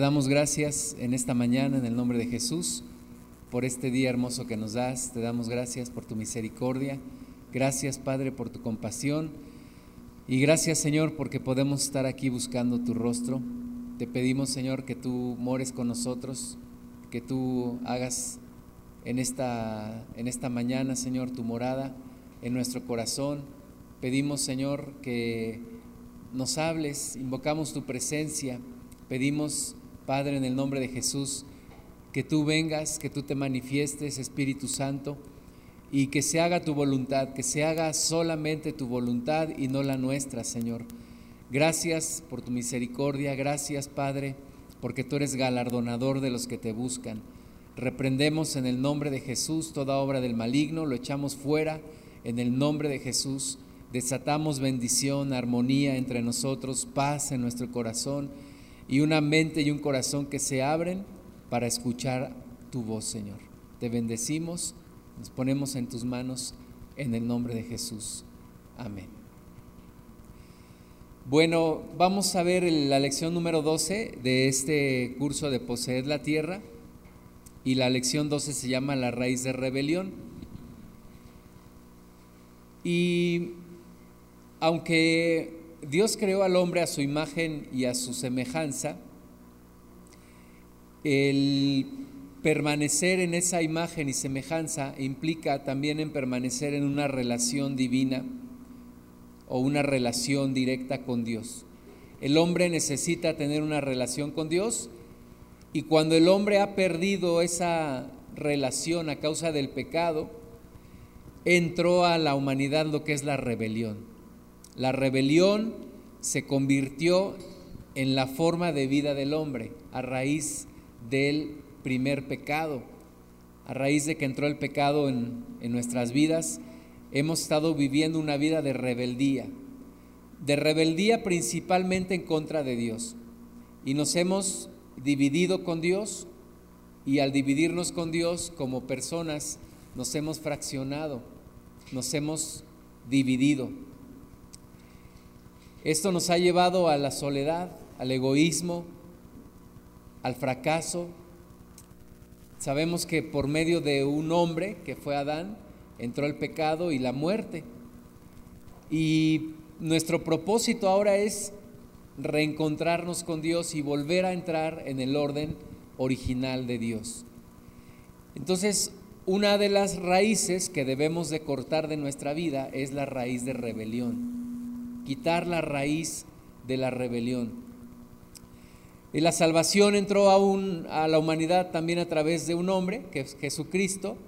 Te damos gracias en esta mañana en el nombre de Jesús por este día hermoso que nos das. Te damos gracias por tu misericordia. Gracias Padre por tu compasión. Y gracias Señor porque podemos estar aquí buscando tu rostro. Te pedimos Señor que tú mores con nosotros, que tú hagas en esta, en esta mañana Señor tu morada en nuestro corazón. Pedimos Señor que nos hables, invocamos tu presencia. Pedimos Padre, en el nombre de Jesús, que tú vengas, que tú te manifiestes, Espíritu Santo, y que se haga tu voluntad, que se haga solamente tu voluntad y no la nuestra, Señor. Gracias por tu misericordia, gracias, Padre, porque tú eres galardonador de los que te buscan. Reprendemos en el nombre de Jesús toda obra del maligno, lo echamos fuera en el nombre de Jesús. Desatamos bendición, armonía entre nosotros, paz en nuestro corazón y una mente y un corazón que se abren para escuchar tu voz, Señor. Te bendecimos, nos ponemos en tus manos en el nombre de Jesús. Amén. Bueno, vamos a ver la lección número 12 de este curso de Poseer la Tierra y la lección 12 se llama La raíz de rebelión. Y aunque Dios creó al hombre a su imagen y a su semejanza. El permanecer en esa imagen y semejanza implica también en permanecer en una relación divina o una relación directa con Dios. El hombre necesita tener una relación con Dios y cuando el hombre ha perdido esa relación a causa del pecado, entró a la humanidad lo que es la rebelión. La rebelión se convirtió en la forma de vida del hombre a raíz del primer pecado. A raíz de que entró el pecado en, nuestras vidas, hemos estado viviendo una vida de rebeldía, de rebeldía principalmente en contra de Dios. Y nos hemos dividido con Dios y al dividirnos con Dios como personas nos hemos fraccionado, nos hemos dividido. Esto nos ha llevado a la soledad, al egoísmo, al fracaso. Sabemos que por medio de un hombre, que fue Adán, entró el pecado y la muerte. Y nuestro propósito ahora es reencontrarnos con Dios y volver a entrar en el orden original de Dios. Entonces, una de las raíces que debemos de cortar de nuestra vida es la raíz de rebelión quitar la raíz de la rebelión. Y la salvación entró aún a la humanidad también a través de un hombre, que es Jesucristo,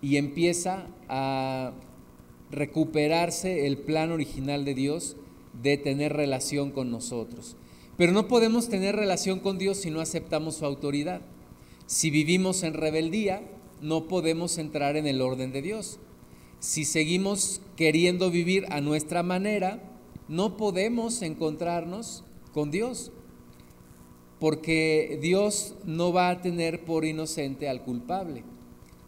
y empieza a recuperarse el plan original de Dios de tener relación con nosotros. Pero no podemos tener relación con Dios si no aceptamos su autoridad. Si vivimos en rebeldía, no podemos entrar en el orden de Dios. Si seguimos queriendo vivir a nuestra manera, no podemos encontrarnos con Dios, porque Dios no va a tener por inocente al culpable,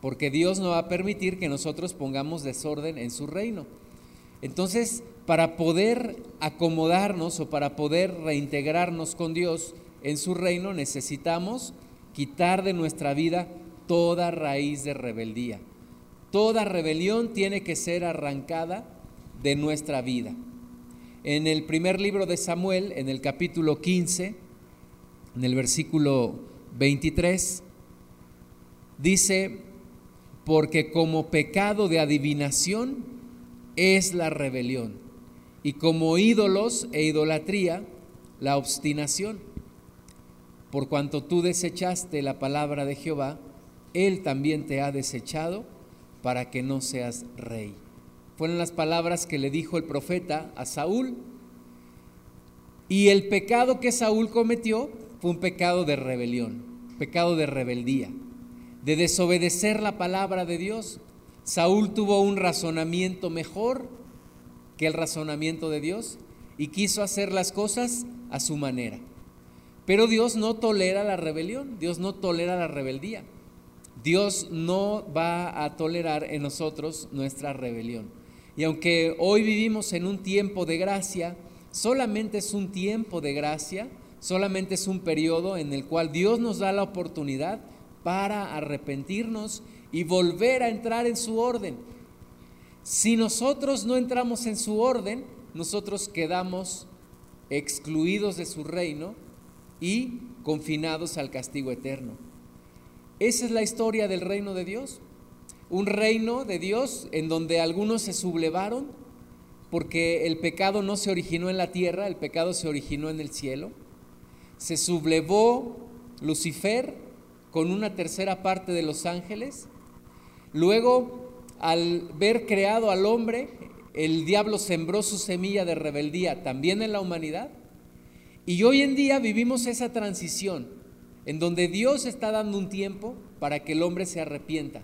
porque Dios no va a permitir que nosotros pongamos desorden en su reino. Entonces, para poder acomodarnos o para poder reintegrarnos con Dios en su reino, necesitamos quitar de nuestra vida toda raíz de rebeldía. Toda rebelión tiene que ser arrancada de nuestra vida. En el primer libro de Samuel, en el capítulo 15, en el versículo 23, dice, porque como pecado de adivinación es la rebelión, y como ídolos e idolatría, la obstinación. Por cuanto tú desechaste la palabra de Jehová, Él también te ha desechado para que no seas rey. Fueron las palabras que le dijo el profeta a Saúl. Y el pecado que Saúl cometió fue un pecado de rebelión, pecado de rebeldía, de desobedecer la palabra de Dios. Saúl tuvo un razonamiento mejor que el razonamiento de Dios y quiso hacer las cosas a su manera. Pero Dios no tolera la rebelión, Dios no tolera la rebeldía. Dios no va a tolerar en nosotros nuestra rebelión. Y aunque hoy vivimos en un tiempo de gracia, solamente es un tiempo de gracia solamente es un periodo en el cual Dios nos da la oportunidad para arrepentirnos y volver a entrar en su orden. Si nosotros no entramos en su orden, nosotros quedamos excluidos de su reino y confinados al castigo eterno. Esa es la historia del reino de Dios. Un reino de Dios en donde algunos se sublevaron porque el pecado no se originó en la tierra, el pecado se originó en el cielo. Se sublevó Lucifer con una tercera parte de los ángeles. Luego, al ver creado al hombre, el diablo sembró su semilla de rebeldía también en la humanidad. Y hoy en día vivimos esa transición en donde Dios está dando un tiempo para que el hombre se arrepienta.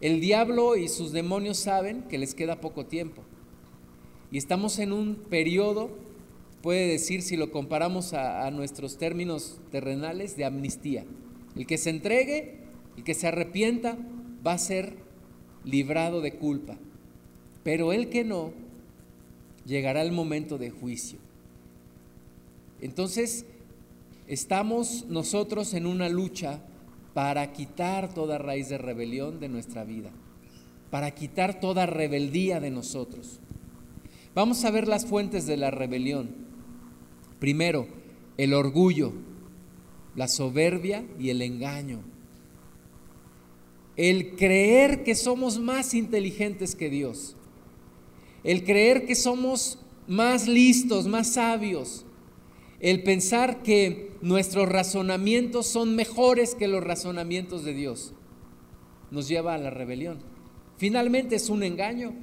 El diablo y sus demonios saben que les queda poco tiempo. Y estamos en un periodo, puede decir, si lo comparamos a, nuestros términos terrenales, de amnistía. El que se entregue, el que se arrepienta, va a ser librado de culpa. Pero el que no, llegará el momento de juicio. Entonces, estamos nosotros en una lucha para quitar toda raíz de rebelión de nuestra vida, para quitar toda rebeldía de nosotros. Vamos a ver las fuentes de la rebelión. Primero, el orgullo, la soberbia y el engaño. El creer que somos más inteligentes que Dios. El creer que somos más listos, más sabios. El pensar que nuestros razonamientos son mejores que los razonamientos de Dios. Nos lleva a la rebelión. Finalmente es un engaño.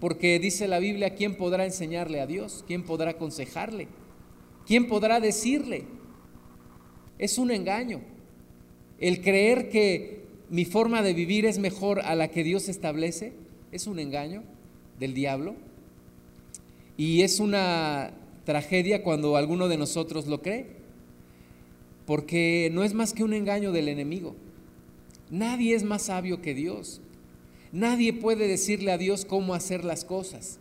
Porque dice la Biblia, ¿quién podrá enseñarle a Dios? ¿Quién podrá aconsejarle? ¿Quién podrá decirle? Es un engaño. El creer que mi forma de vivir es mejor a la que Dios establece es un engaño del diablo. Y es una tragedia cuando alguno de nosotros lo cree. Porque no es más que un engaño del enemigo. Nadie es más sabio que Dios. Nadie puede decirle a Dios cómo hacer las cosas.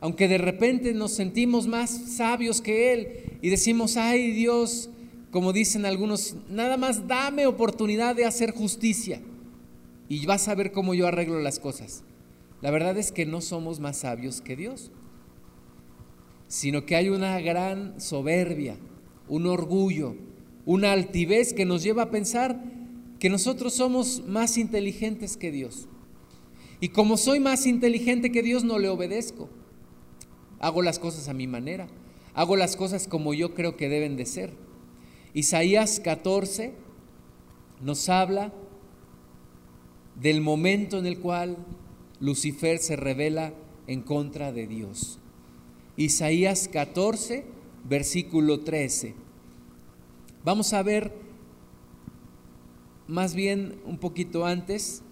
Aunque de repente nos sentimos más sabios que Él y decimos, ay Dios, como dicen algunos, nada más dame oportunidad de hacer justicia y vas a ver cómo yo arreglo las cosas. La verdad es que no somos más sabios que Dios, sino que hay una gran soberbia, un orgullo, una altivez que nos lleva a pensar que nosotros somos más inteligentes que Dios. Y como soy más inteligente que Dios, no le obedezco. Hago las cosas a mi manera. Hago las cosas como yo creo que deben de ser. Isaías 14 nos habla del momento en el cual Lucifer se revela en contra de Dios. Isaías 14, versículo 13. Vamos a ver más bien un poquito antes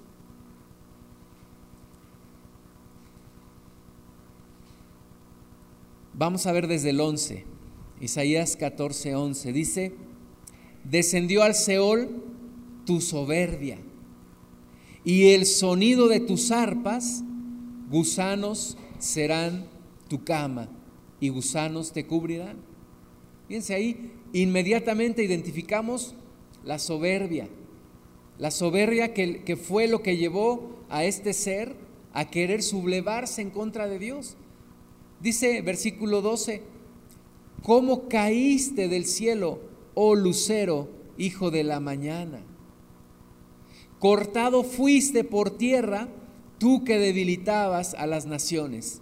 Vamos a ver desde el 11, Isaías 14, 11. Dice, descendió al Seol tu soberbia y el sonido de tus arpas, gusanos serán tu cama y gusanos te cubrirán. Fíjense ahí, inmediatamente identificamos la soberbia, la soberbia que, que fue lo que llevó a este ser a querer sublevarse en contra de Dios. Dice versículo 12, ¿cómo caíste del cielo, oh lucero, hijo de la mañana? Cortado fuiste por tierra, tú que debilitabas a las naciones.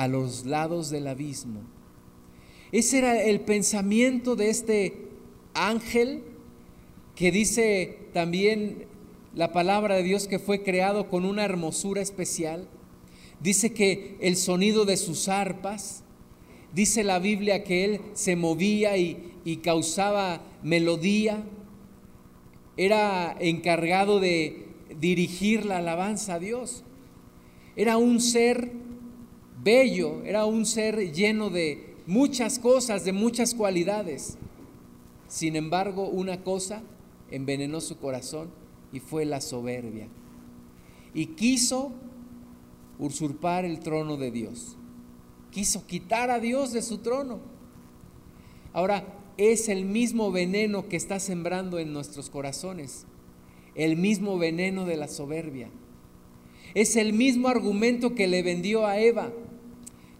a los lados del abismo. Ese era el pensamiento de este ángel que dice también la palabra de Dios que fue creado con una hermosura especial Dice que el sonido de sus arpas, dice la Biblia que él se movía y, y causaba melodía, era encargado de dirigir la alabanza a Dios. Era un ser bello, era un ser lleno de muchas cosas, de muchas cualidades. Sin embargo, una cosa envenenó su corazón y fue la soberbia. Y quiso usurpar el trono de Dios. Quiso quitar a Dios de su trono. Ahora, es el mismo veneno que está sembrando en nuestros corazones, el mismo veneno de la soberbia. Es el mismo argumento que le vendió a Eva.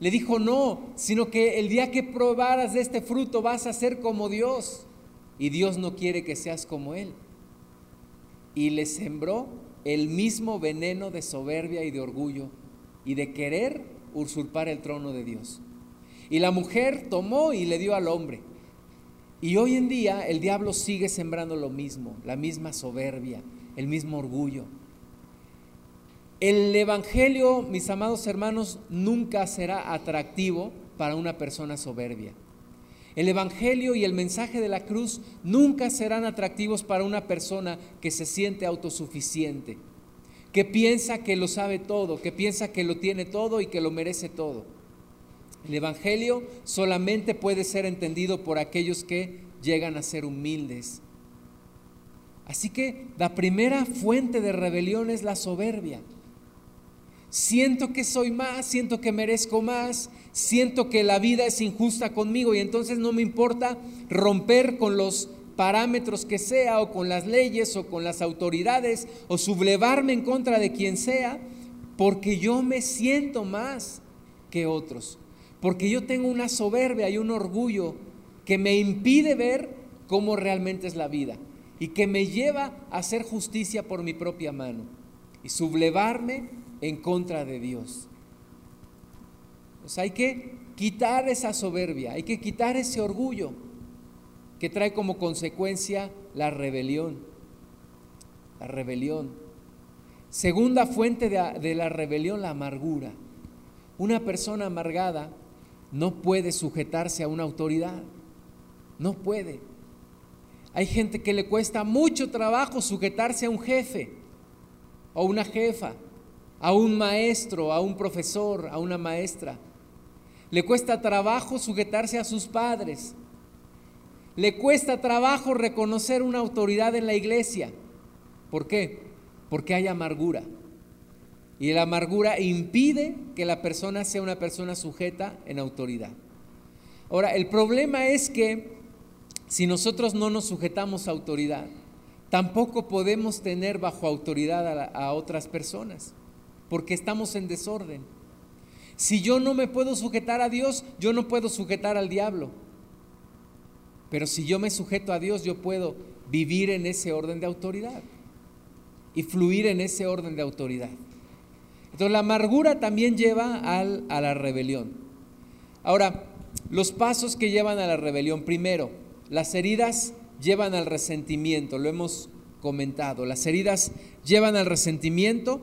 Le dijo, no, sino que el día que probaras de este fruto vas a ser como Dios. Y Dios no quiere que seas como Él. Y le sembró el mismo veneno de soberbia y de orgullo y de querer usurpar el trono de Dios. Y la mujer tomó y le dio al hombre. Y hoy en día el diablo sigue sembrando lo mismo, la misma soberbia, el mismo orgullo. El Evangelio, mis amados hermanos, nunca será atractivo para una persona soberbia. El Evangelio y el mensaje de la cruz nunca serán atractivos para una persona que se siente autosuficiente, que piensa que lo sabe todo, que piensa que lo tiene todo y que lo merece todo. El Evangelio solamente puede ser entendido por aquellos que llegan a ser humildes. Así que la primera fuente de rebelión es la soberbia. Siento que soy más, siento que merezco más, siento que la vida es injusta conmigo y entonces no me importa romper con los parámetros que sea o con las leyes o con las autoridades o sublevarme en contra de quien sea porque yo me siento más que otros porque yo tengo una soberbia y un orgullo que me impide ver cómo realmente es la vida y que me lleva a hacer justicia por mi propia mano y sublevarme en contra de Dios. Pues hay que quitar esa soberbia, hay que quitar ese orgullo que trae como consecuencia la rebelión. La rebelión. Segunda fuente de, de la rebelión, la amargura. Una persona amargada no puede sujetarse a una autoridad. No puede. Hay gente que le cuesta mucho trabajo sujetarse a un jefe o una jefa, a un maestro, a un profesor, a una maestra. Le cuesta trabajo sujetarse a sus padres. Le cuesta trabajo reconocer una autoridad en la iglesia. ¿Por qué? Porque hay amargura. Y la amargura impide que la persona sea una persona sujeta en autoridad. Ahora, el problema es que si nosotros no nos sujetamos a autoridad, tampoco podemos tener bajo autoridad a, a otras personas, porque estamos en desorden. Si yo no me puedo sujetar a Dios, yo no puedo sujetar al diablo. Pero si yo me sujeto a Dios, yo puedo vivir en ese orden de autoridad y fluir en ese orden de autoridad. Entonces la amargura también lleva al, a la rebelión. Ahora, los pasos que llevan a la rebelión. Primero, las heridas llevan al resentimiento, lo hemos comentado. Las heridas llevan al resentimiento.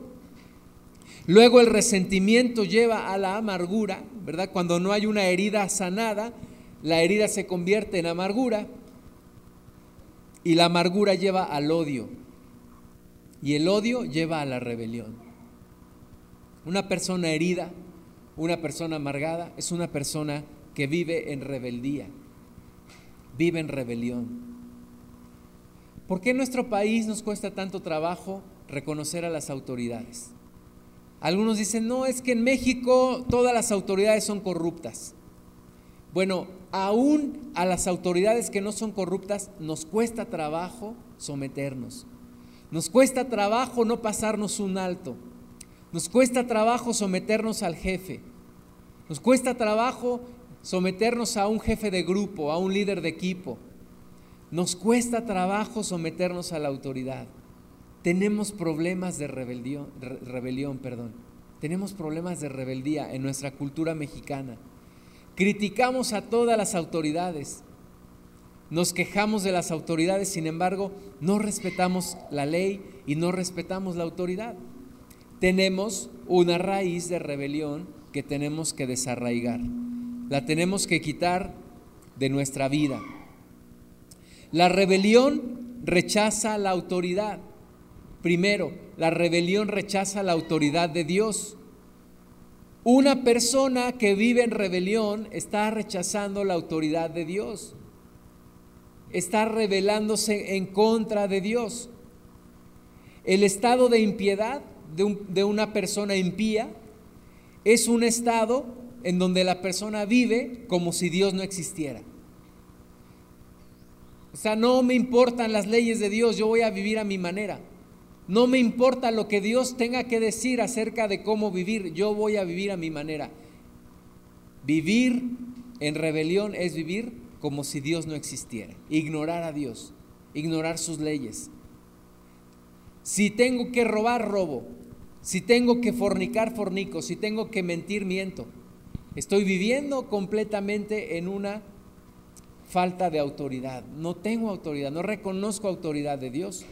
Luego el resentimiento lleva a la amargura, ¿verdad? Cuando no hay una herida sanada, la herida se convierte en amargura y la amargura lleva al odio y el odio lleva a la rebelión. Una persona herida, una persona amargada, es una persona que vive en rebeldía, vive en rebelión. ¿Por qué en nuestro país nos cuesta tanto trabajo reconocer a las autoridades? Algunos dicen, no, es que en México todas las autoridades son corruptas. Bueno, aún a las autoridades que no son corruptas nos cuesta trabajo someternos. Nos cuesta trabajo no pasarnos un alto. Nos cuesta trabajo someternos al jefe. Nos cuesta trabajo someternos a un jefe de grupo, a un líder de equipo. Nos cuesta trabajo someternos a la autoridad. Tenemos problemas de rebelión, perdón. Tenemos problemas de rebeldía en nuestra cultura mexicana. Criticamos a todas las autoridades. Nos quejamos de las autoridades, sin embargo, no respetamos la ley y no respetamos la autoridad tenemos una raíz de rebelión que tenemos que desarraigar. La tenemos que quitar de nuestra vida. La rebelión rechaza la autoridad. Primero, la rebelión rechaza la autoridad de Dios. Una persona que vive en rebelión está rechazando la autoridad de Dios. Está rebelándose en contra de Dios. El estado de impiedad de, de, una persona impía es un estado en donde la persona vive como si Dios no existiera. O sea, no me importan las leyes de Dios, yo voy a vivir a mi manera. No me importa lo que Dios tenga que decir acerca de cómo vivir, yo voy a vivir a mi manera. Vivir en rebelión es vivir como si Dios no existiera, ignorar a Dios, ignorar sus leyes. Si tengo que robar, robo. Si tengo que fornicar, fornico. Si tengo que mentir, miento. Estoy viviendo completamente en una falta de autoridad. No tengo autoridad, no reconozco autoridad de Dios.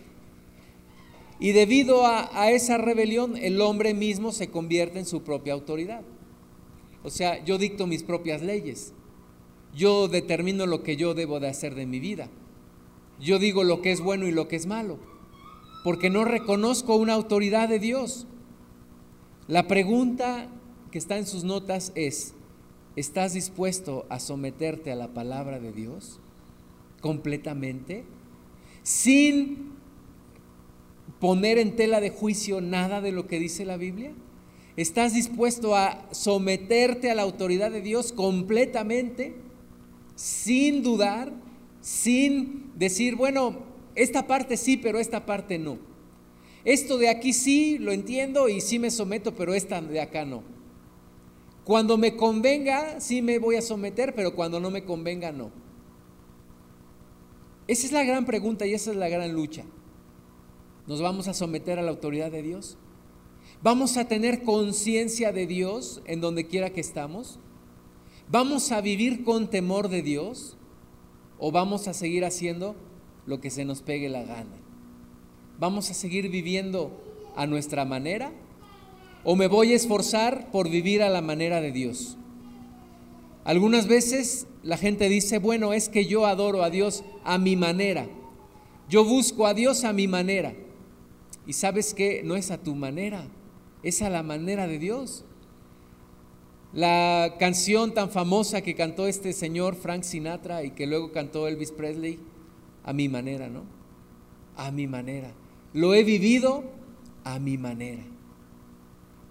Y debido a, esa rebelión, el hombre mismo se convierte en su propia autoridad. O sea, yo dicto mis propias leyes. Yo determino lo que yo debo de hacer de mi vida. Yo digo lo que es bueno y lo que es malo. Porque no reconozco una autoridad de Dios. La pregunta que está en sus notas es, ¿Estás dispuesto a someterte a la palabra de Dios completamente? Sin poner en tela de juicio nada de lo que dice la Biblia. ¿Estás dispuesto a someterte a la autoridad de Dios completamente? Sin dudar, sin decir, bueno, esta parte sí, pero esta parte no. Esto de aquí sí lo entiendo y sí me someto, pero esta de acá no. Cuando me convenga, sí me voy a someter, pero cuando no me convenga, no. Esa es la gran pregunta y esa es la gran lucha. ¿Nos vamos a someter a la autoridad de Dios? ¿Vamos a tener conciencia de Dios en donde quiera que estamos? ¿Vamos a vivir con temor de Dios? ¿O vamos a seguir haciendo lo que se nos pegue la gana? ¿Vamos a seguir viviendo a nuestra manera o me voy a esforzar por vivir a la manera de Dios. Algunas veces la gente dice, bueno, es que yo adoro a Dios a mi manera. Yo busco a Dios a mi manera. Y sabes que no es a tu manera, es a la manera de Dios. La canción tan famosa que cantó este señor Frank Sinatra y que luego cantó Elvis Presley, a mi manera, ¿no? A mi manera. Lo he vivido a mi manera.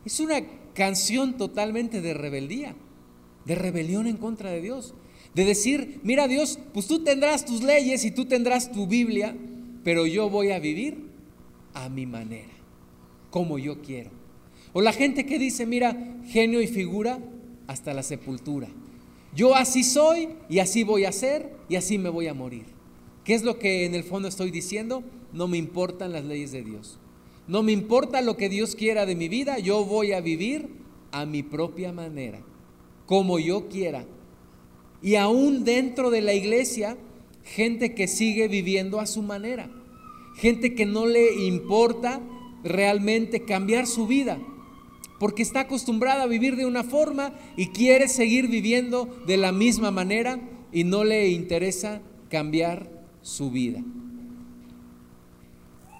Es una canción totalmente de rebeldía, de rebelión en contra de Dios. De decir, mira Dios, pues tú tendrás tus leyes y tú tendrás tu Biblia, pero yo voy a vivir a mi manera, como yo quiero. O la gente que dice, mira, genio y figura hasta la sepultura. Yo así soy y así voy a ser y así me voy a morir. ¿Qué es lo que en el fondo estoy diciendo? No me importan las leyes de Dios. No me importa lo que Dios quiera de mi vida, yo voy a vivir a mi propia manera, como yo quiera. Y aún dentro de la iglesia, gente que sigue viviendo a su manera, gente que no le importa realmente cambiar su vida, porque está acostumbrada a vivir de una forma y quiere seguir viviendo de la misma manera y no le interesa cambiar su vida.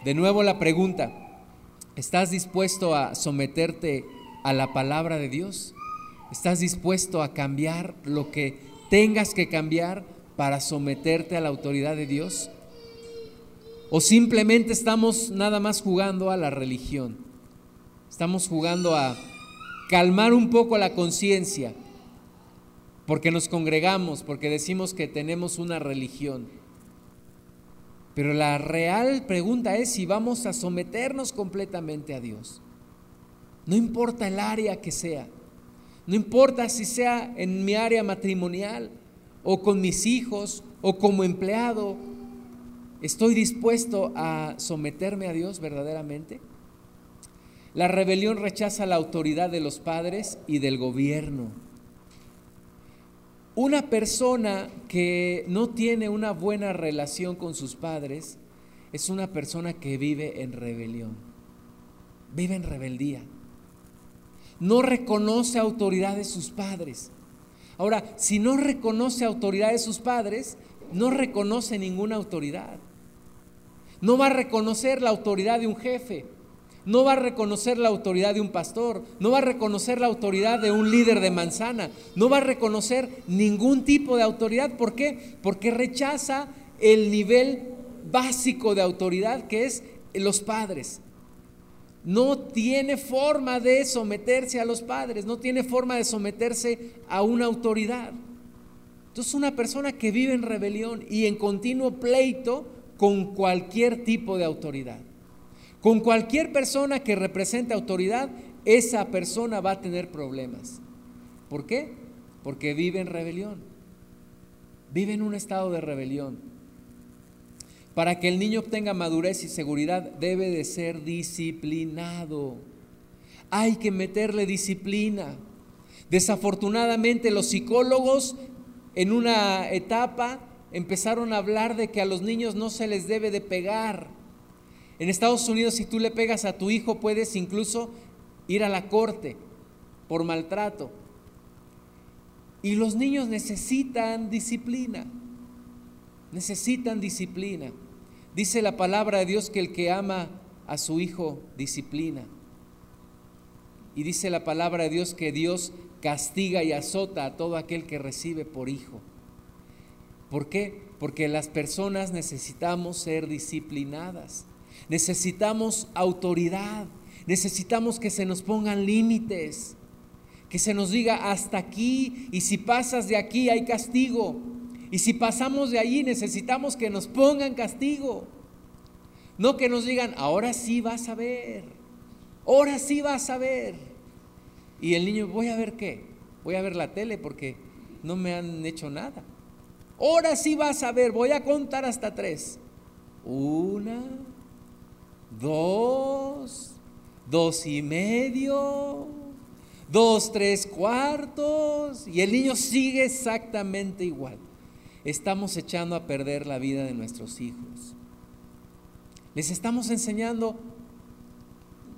De nuevo la pregunta, ¿Estás dispuesto a someterte a la palabra de Dios? ¿Estás dispuesto a cambiar lo que tengas que cambiar para someterte a la autoridad de Dios? ¿O simplemente estamos nada más jugando a la religión? Estamos jugando a calmar un poco la conciencia porque nos congregamos, porque decimos que tenemos una religión. Pero la real pregunta es si vamos a someternos completamente a Dios. No importa el área que sea. No importa si sea en mi área matrimonial o con mis hijos o como empleado. ¿Estoy dispuesto a someterme a Dios verdaderamente? La rebelión rechaza la autoridad de los padres y del gobierno. Una persona que no tiene una buena relación con sus padres es una persona que vive en rebelión, vive en rebeldía. No reconoce autoridad de sus padres. Ahora, si no reconoce autoridad de sus padres, no reconoce ninguna autoridad. No va a reconocer la autoridad de un jefe. No va a reconocer la autoridad de un pastor. No va a reconocer la autoridad de un líder de manzana. No va a reconocer ningún tipo de autoridad. ¿Por qué? Porque rechaza el nivel básico de autoridad que es los padres. No tiene forma de someterse a los padres, no tiene forma de someterse a una autoridad. Entonces una persona que vive en rebelión y en continuo pleito con cualquier tipo de autoridad. Con cualquier persona que represente autoridad, esa persona va a tener problemas. ¿Por qué? Porque vive en rebelión. Vive en un estado de rebelión. Para que el niño obtenga madurez y seguridad debe de ser disciplinado. Hay que meterle disciplina. Desafortunadamente los psicólogos en una etapa empezaron a hablar de que a los niños no se les debe de pegar. En Estados Unidos si tú le pegas a tu hijo puedes incluso ir a la corte por maltrato. Y los niños necesitan disciplina, necesitan disciplina. Dice la palabra de Dios que el que ama a su hijo disciplina. Y dice la palabra de Dios que Dios castiga y azota a todo aquel que recibe por hijo. ¿Por qué? Porque las personas necesitamos ser disciplinadas, necesitamos autoridad, necesitamos que se nos pongan límites, que se nos diga hasta aquí y si pasas de aquí hay castigo. Y si pasamos de allí necesitamos que nos pongan castigo. No que nos digan, ahora sí vas a ver, ahora sí vas a ver. Y el niño, voy a ver qué, voy a ver la tele porque no me han hecho nada. Ahora sí vas a ver, voy a contar hasta tres. Una, dos, dos y medio, dos, tres cuartos. Y el niño sigue exactamente igual. Estamos echando a perder la vida de nuestros hijos. Les estamos enseñando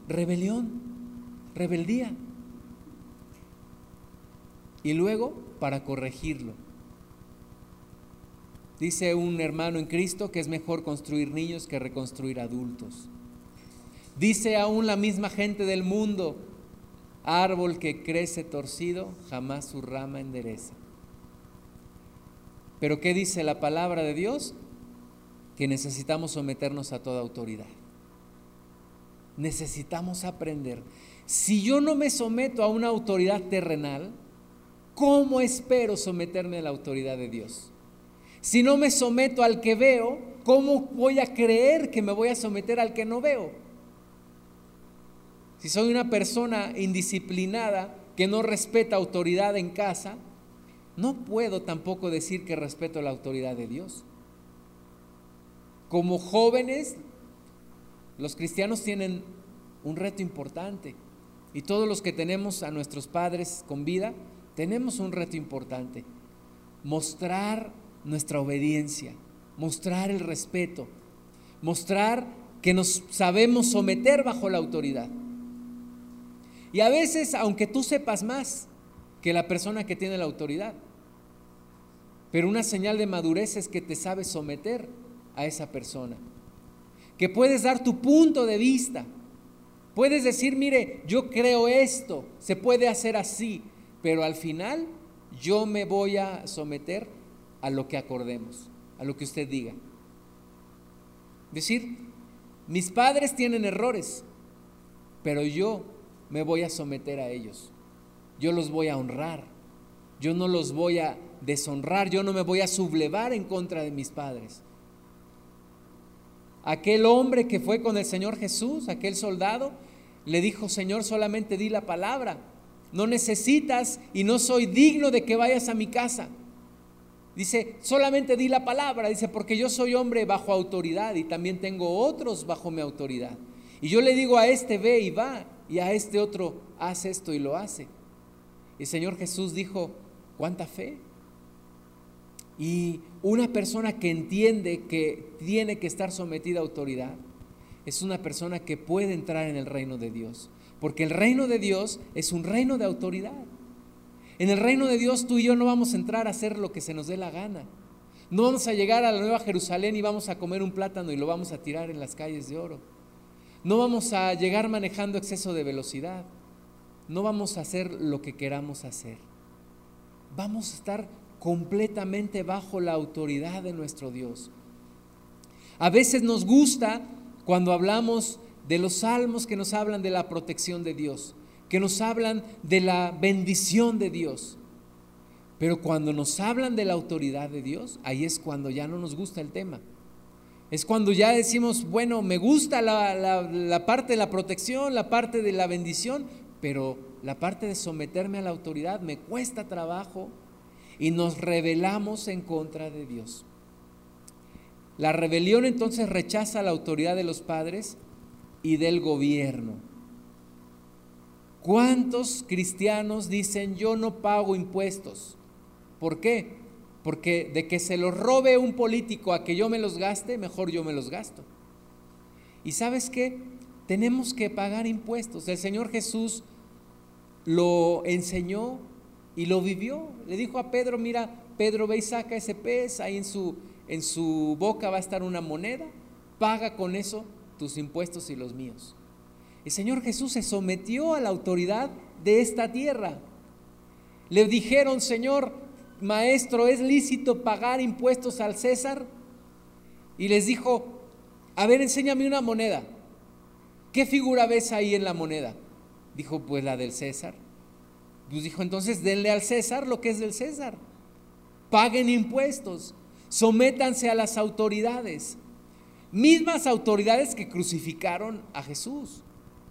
rebelión, rebeldía. Y luego, para corregirlo, Dice un hermano en Cristo que es mejor construir niños que reconstruir adultos. Dice aún la misma gente del mundo, árbol que crece torcido, jamás su rama endereza. Pero ¿qué dice la palabra de Dios? Que necesitamos someternos a toda autoridad. Necesitamos aprender. Si yo no me someto a una autoridad terrenal, ¿cómo espero someterme a la autoridad de Dios? Si no me someto al que veo, ¿cómo voy a creer que me voy a someter al que no veo? Si soy una persona indisciplinada que no respeta autoridad en casa, no puedo tampoco decir que respeto la autoridad de Dios. Como jóvenes, los cristianos tienen un reto importante y todos los que tenemos a nuestros padres con vida, tenemos un reto importante. Mostrar nuestra obediencia, mostrar el respeto, mostrar que nos sabemos someter bajo la autoridad. Y a veces, aunque tú sepas más que la persona que tiene la autoridad, pero una señal de madurez es que te sabes someter a esa persona, que puedes dar tu punto de vista, puedes decir, mire, yo creo esto, se puede hacer así, pero al final yo me voy a someter a lo que acordemos, a lo que usted diga. Decir, mis padres tienen errores, pero yo me voy a someter a ellos. Yo los voy a honrar. Yo no los voy a deshonrar. Yo no me voy a sublevar en contra de mis padres. Aquel hombre que fue con el Señor Jesús, aquel soldado, le dijo, Señor, solamente di la palabra. No necesitas y no soy digno de que vayas a mi casa. Dice, solamente di la palabra, dice, porque yo soy hombre bajo autoridad y también tengo otros bajo mi autoridad. Y yo le digo a este ve y va, y a este otro haz esto y lo hace. Y el Señor Jesús dijo, ¿cuánta fe? Y una persona que entiende que tiene que estar sometida a autoridad es una persona que puede entrar en el reino de Dios. Porque el reino de Dios es un reino de autoridad. En el reino de Dios tú y yo no vamos a entrar a hacer lo que se nos dé la gana. No vamos a llegar a la Nueva Jerusalén y vamos a comer un plátano y lo vamos a tirar en las calles de oro. No vamos a llegar manejando exceso de velocidad. No vamos a hacer lo que queramos hacer. Vamos a estar completamente bajo la autoridad de nuestro Dios. A veces nos gusta cuando hablamos de los salmos que nos hablan de la protección de Dios, que nos hablan de la bendición de Dios. Pero cuando nos hablan de la autoridad de Dios, ahí es cuando ya no nos gusta el tema. Es cuando ya decimos, bueno, me gusta la, parte de la protección, la parte de la bendición, pero la parte de someterme a la autoridad me cuesta trabajo y nos rebelamos en contra de Dios. La rebelión entonces rechaza la autoridad de los padres y del gobierno. ¿Cuántos cristianos dicen yo no pago impuestos? ¿Por qué? Porque de que se los robe un político a que yo me los gaste, mejor yo me los gasto. Y sabes qué? Tenemos que pagar impuestos. El Señor Jesús lo enseñó y lo vivió. Le dijo a Pedro, mira, Pedro ve y saca ese pez, ahí en su, en su boca va a estar una moneda, paga con eso tus impuestos y los míos. El Señor Jesús se sometió a la autoridad de esta tierra. Le dijeron, Señor, maestro, ¿es lícito pagar impuestos al César? Y les dijo, a ver, enséñame una moneda. ¿Qué figura ves ahí en la moneda? Dijo, pues la del César. Pues dijo, entonces denle al César lo que es del César. Paguen impuestos, sométanse a las autoridades. Mismas autoridades que crucificaron a Jesús.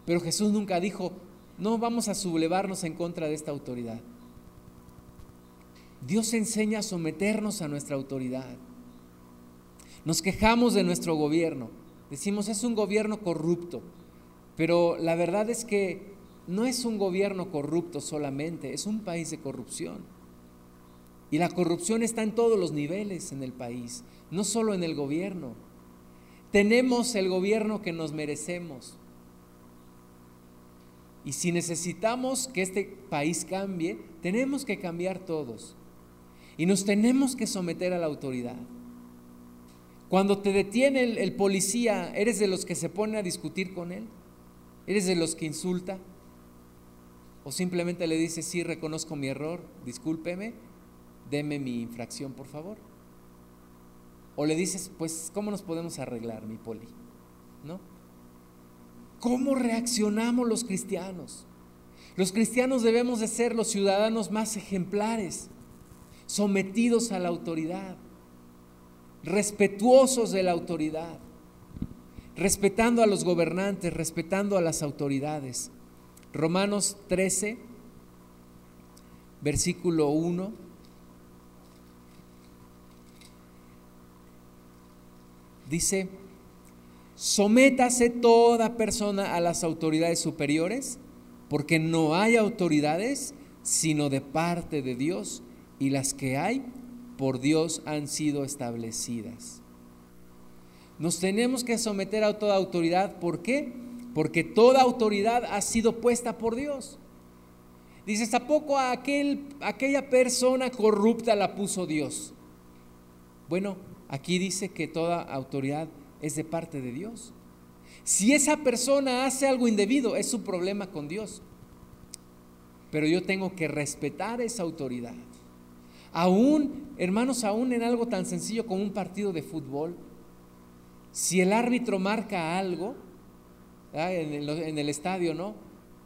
Pero Jesús nunca dijo, no vamos a sublevarnos en contra de esta autoridad. Dios enseña a someternos a nuestra autoridad. Nos quejamos de nuestro gobierno. Decimos, es un gobierno corrupto. Pero la verdad es que no es un gobierno corrupto solamente, es un país de corrupción. Y la corrupción está en todos los niveles en el país, no solo en el gobierno. Tenemos el gobierno que nos merecemos. Y si necesitamos que este país cambie, tenemos que cambiar todos. Y nos tenemos que someter a la autoridad. Cuando te detiene el, policía, ¿eres de los que se pone a discutir con él? ¿Eres de los que insulta? ¿O simplemente le dices, sí, reconozco mi error, discúlpeme, deme mi infracción, por favor? ¿O le dices, pues, ¿cómo nos podemos arreglar, mi poli? ¿No? ¿Cómo reaccionamos los cristianos? Los cristianos debemos de ser los ciudadanos más ejemplares sometidos a la autoridad, respetuosos de la autoridad, respetando a los gobernantes, respetando a las autoridades. Romanos 13, versículo 1. Dice, sométase toda persona a las autoridades superiores, porque no hay autoridades sino de parte de Dios y las que hay por Dios han sido establecidas. Nos tenemos que someter a toda autoridad. ¿Por qué? Porque toda autoridad ha sido puesta por Dios. Dices, ¿a poco a aquel, aquella persona corrupta la puso Dios? Bueno, aquí dice que toda autoridad es de parte de Dios. Si esa persona hace algo indebido, es su problema con Dios. Pero yo tengo que respetar esa autoridad. Aún, hermanos, aún en algo tan sencillo como un partido de fútbol, si el árbitro marca algo en el, en el estadio, ¿no?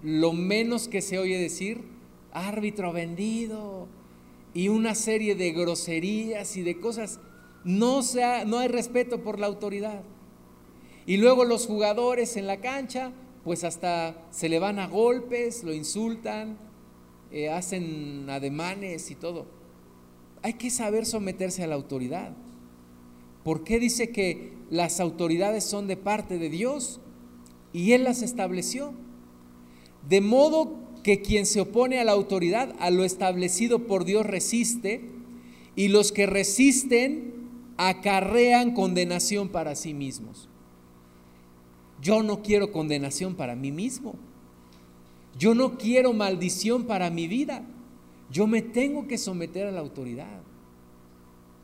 Lo menos que se oye decir, árbitro vendido, y una serie de groserías y de cosas, no, sea, no hay respeto por la autoridad. Y luego los jugadores en la cancha, pues hasta se le van a golpes, lo insultan, eh, hacen ademanes y todo hay que saber someterse a la autoridad. ¿Por qué dice que las autoridades son de parte de Dios? Y Él las estableció. De modo que quien se opone a la autoridad, a lo establecido por Dios, resiste, y los que resisten acarrean condenación para sí mismos. Yo no quiero condenación para mí mismo. Yo no quiero maldición para mi vida. Yo me tengo que someter a la autoridad.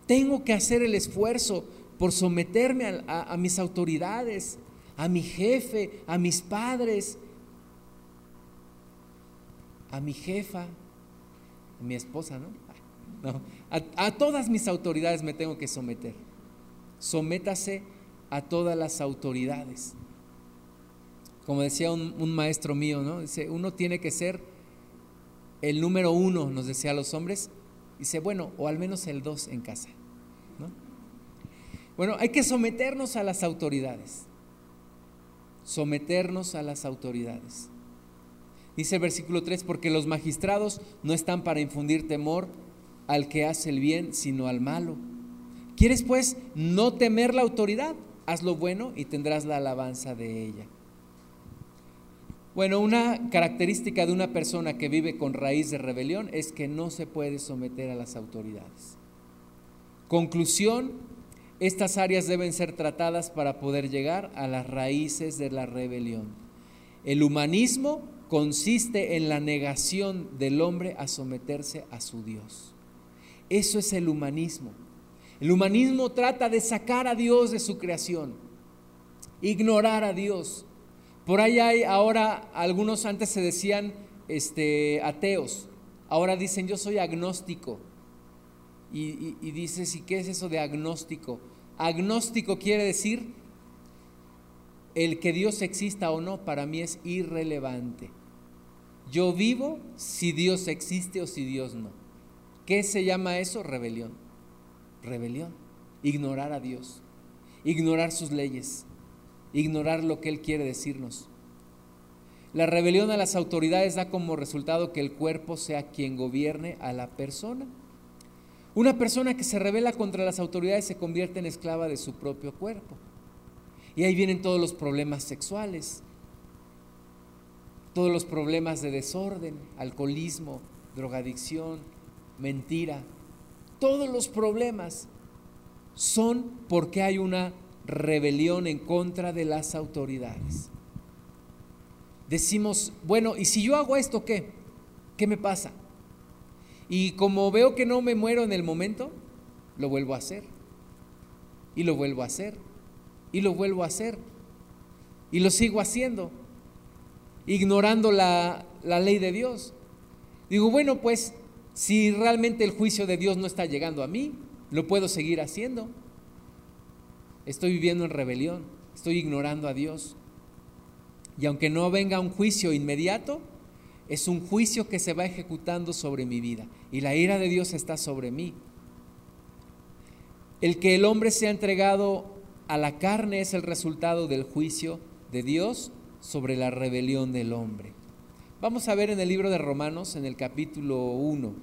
Tengo que hacer el esfuerzo por someterme a, mis autoridades, a mi jefe, a mis padres, a mi jefa, a mi esposa, ¿no? no a, todas mis autoridades me tengo que someter. Sométase a todas las autoridades. Como decía un, maestro mío, ¿no? Dice, uno tiene que ser el número uno, nos decía a los hombres, dice, bueno, o al menos el dos en casa. ¿no? Bueno, hay que someternos a las autoridades. Someternos a las autoridades. Dice el versículo 3, porque los magistrados no están para infundir temor al que hace el bien, sino al malo. ¿Quieres pues no temer la autoridad? Haz lo bueno y tendrás la alabanza de ella. Bueno, una característica de una persona que vive con raíz de rebelión es que no se puede someter a las autoridades. Conclusión, estas áreas deben ser tratadas para poder llegar a las raíces de la rebelión. El humanismo consiste en la negación del hombre a someterse a su Dios. Eso es el humanismo. El humanismo trata de sacar a Dios de su creación, ignorar a Dios, por ahí hay ahora, algunos antes se decían este, ateos, ahora dicen yo soy agnóstico. Y, y dices, ¿y qué es eso de agnóstico? Agnóstico quiere decir el que Dios exista o no, para mí es irrelevante. Yo vivo si Dios existe o si Dios no. ¿Qué se llama eso? Rebelión. Rebelión. Ignorar a Dios. Ignorar sus leyes ignorar lo que Él quiere decirnos. La rebelión a las autoridades da como resultado que el cuerpo sea quien gobierne a la persona. Una persona que se revela contra las autoridades se convierte en esclava de su propio cuerpo. Y ahí vienen todos los problemas sexuales, todos los problemas de desorden, alcoholismo, drogadicción, mentira. Todos los problemas son porque hay una rebelión en contra de las autoridades. Decimos, bueno, ¿y si yo hago esto qué? ¿Qué me pasa? Y como veo que no me muero en el momento, lo vuelvo a hacer. Y lo vuelvo a hacer. Y lo vuelvo a hacer. Y lo sigo haciendo. Ignorando la, la ley de Dios. Digo, bueno, pues si realmente el juicio de Dios no está llegando a mí, lo puedo seguir haciendo estoy viviendo en rebelión, estoy ignorando a Dios. Y aunque no venga un juicio inmediato, es un juicio que se va ejecutando sobre mi vida. Y la ira de Dios está sobre mí. El que el hombre sea entregado a la carne es el resultado del juicio de Dios sobre la rebelión del hombre. Vamos a ver en el libro de Romanos, en el capítulo 1.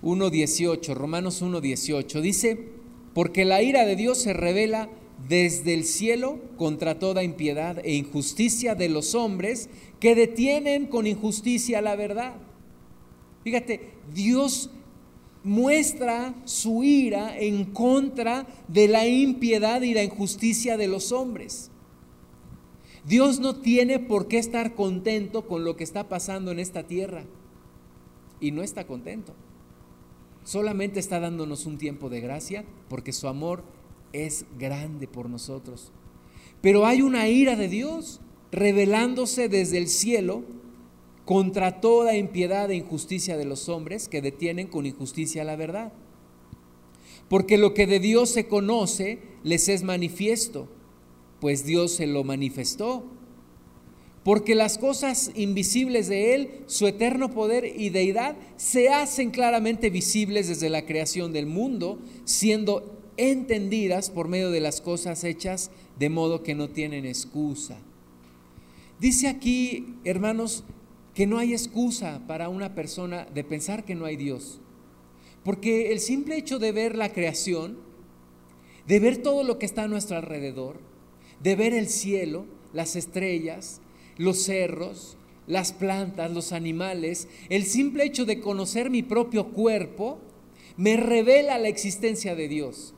1.18, Romanos 1.18, dice, porque la ira de Dios se revela desde el cielo contra toda impiedad e injusticia de los hombres que detienen con injusticia la verdad. Fíjate, Dios muestra su ira en contra de la impiedad y la injusticia de los hombres. Dios no tiene por qué estar contento con lo que está pasando en esta tierra. Y no está contento. Solamente está dándonos un tiempo de gracia porque su amor es grande por nosotros. Pero hay una ira de Dios revelándose desde el cielo contra toda impiedad e injusticia de los hombres que detienen con injusticia la verdad. Porque lo que de Dios se conoce les es manifiesto, pues Dios se lo manifestó porque las cosas invisibles de Él, su eterno poder y deidad, se hacen claramente visibles desde la creación del mundo, siendo entendidas por medio de las cosas hechas, de modo que no tienen excusa. Dice aquí, hermanos, que no hay excusa para una persona de pensar que no hay Dios. Porque el simple hecho de ver la creación, de ver todo lo que está a nuestro alrededor, de ver el cielo, las estrellas, los cerros, las plantas, los animales, el simple hecho de conocer mi propio cuerpo me revela la existencia de Dios.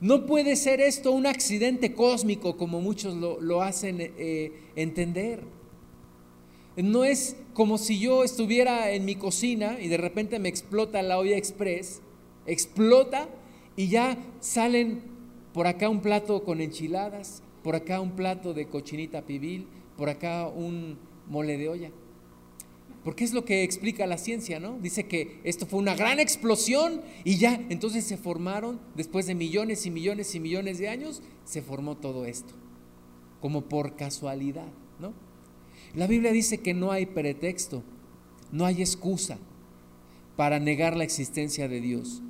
No puede ser esto un accidente cósmico como muchos lo, hacen eh, entender. No es como si yo estuviera en mi cocina y de repente me explota la olla express, explota y ya salen por acá un plato con enchiladas, por acá un plato de cochinita pibil, por acá un mole de olla. Porque es lo que explica la ciencia, ¿no? Dice que esto fue una gran explosión y ya, entonces se formaron, después de millones y millones y millones de años, se formó todo esto, como por casualidad, ¿no? La Biblia dice que no hay pretexto, no hay excusa para negar la existencia de Dios.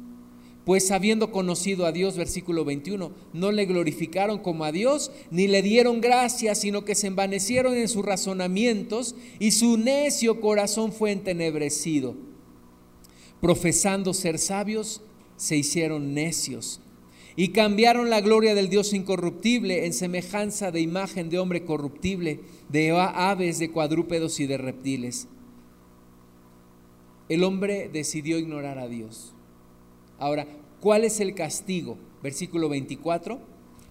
Pues habiendo conocido a Dios, versículo 21, no le glorificaron como a Dios, ni le dieron gracias, sino que se envanecieron en sus razonamientos y su necio corazón fue entenebrecido. Profesando ser sabios, se hicieron necios y cambiaron la gloria del Dios incorruptible en semejanza de imagen de hombre corruptible, de aves, de cuadrúpedos y de reptiles. El hombre decidió ignorar a Dios. Ahora, ¿cuál es el castigo? Versículo 24,